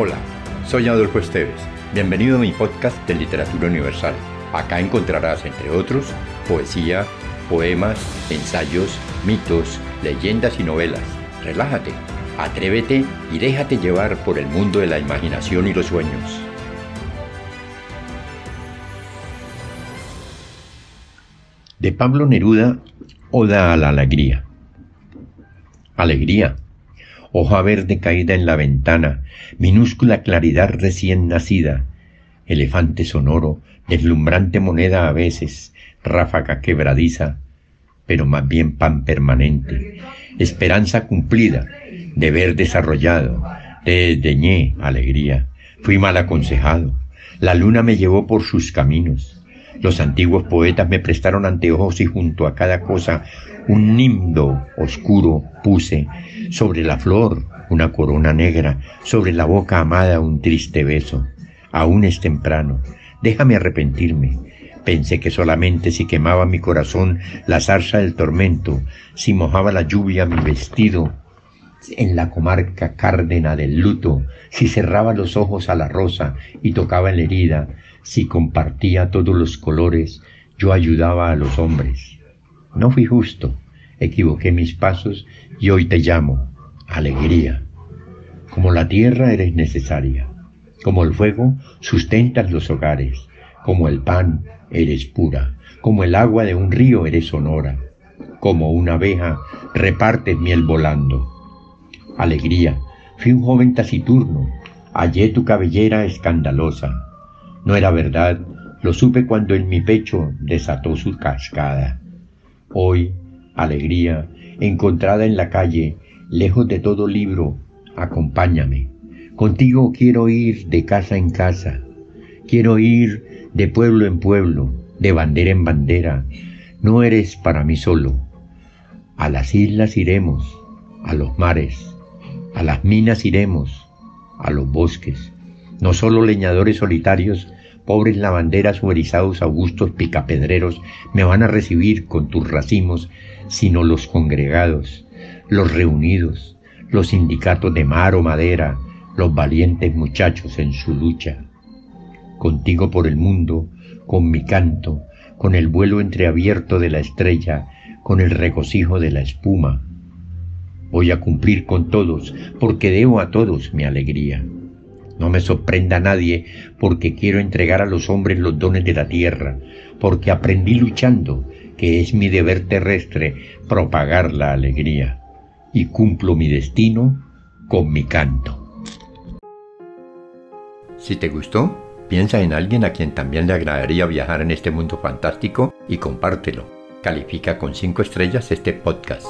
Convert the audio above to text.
Hola, soy Adolfo Esteves. Bienvenido a mi podcast de Literatura Universal. Acá encontrarás, entre otros, poesía, poemas, ensayos, mitos, leyendas y novelas. Relájate, atrévete y déjate llevar por el mundo de la imaginación y los sueños. De Pablo Neruda, Oda a la Alegría. Alegría hoja verde caída en la ventana, minúscula claridad recién nacida, elefante sonoro, deslumbrante moneda a veces, ráfaga quebradiza, pero más bien pan permanente, esperanza cumplida, deber desarrollado, desdeñé alegría, fui mal aconsejado, la luna me llevó por sus caminos, los antiguos poetas me prestaron anteojos y junto a cada cosa un nimbo oscuro puse, sobre la flor una corona negra, sobre la boca amada un triste beso. Aún es temprano, déjame arrepentirme. Pensé que solamente si quemaba mi corazón la zarza del tormento, si mojaba la lluvia mi vestido, en la comarca cárdena del luto, si cerraba los ojos a la rosa y tocaba la herida, si compartía todos los colores, yo ayudaba a los hombres. No fui justo, equivoqué mis pasos y hoy te llamo, alegría. Como la tierra eres necesaria, como el fuego sustentas los hogares, como el pan eres pura, como el agua de un río eres sonora, como una abeja repartes miel volando. Alegría, fui un joven taciturno, hallé tu cabellera escandalosa, no era verdad, lo supe cuando en mi pecho desató su cascada. Hoy, alegría, encontrada en la calle, lejos de todo libro, acompáñame. Contigo quiero ir de casa en casa, quiero ir de pueblo en pueblo, de bandera en bandera. No eres para mí solo. A las islas iremos, a los mares, a las minas iremos, a los bosques. No solo leñadores solitarios, pobres lavanderas o erizados augustos picapedreros me van a recibir con tus racimos, sino los congregados, los reunidos, los sindicatos de mar o madera, los valientes muchachos en su lucha. Contigo por el mundo, con mi canto, con el vuelo entreabierto de la estrella, con el regocijo de la espuma. Voy a cumplir con todos, porque debo a todos mi alegría. No me sorprenda nadie porque quiero entregar a los hombres los dones de la tierra, porque aprendí luchando que es mi deber terrestre propagar la alegría y cumplo mi destino con mi canto. Si te gustó, piensa en alguien a quien también le agradaría viajar en este mundo fantástico y compártelo. Califica con 5 estrellas este podcast.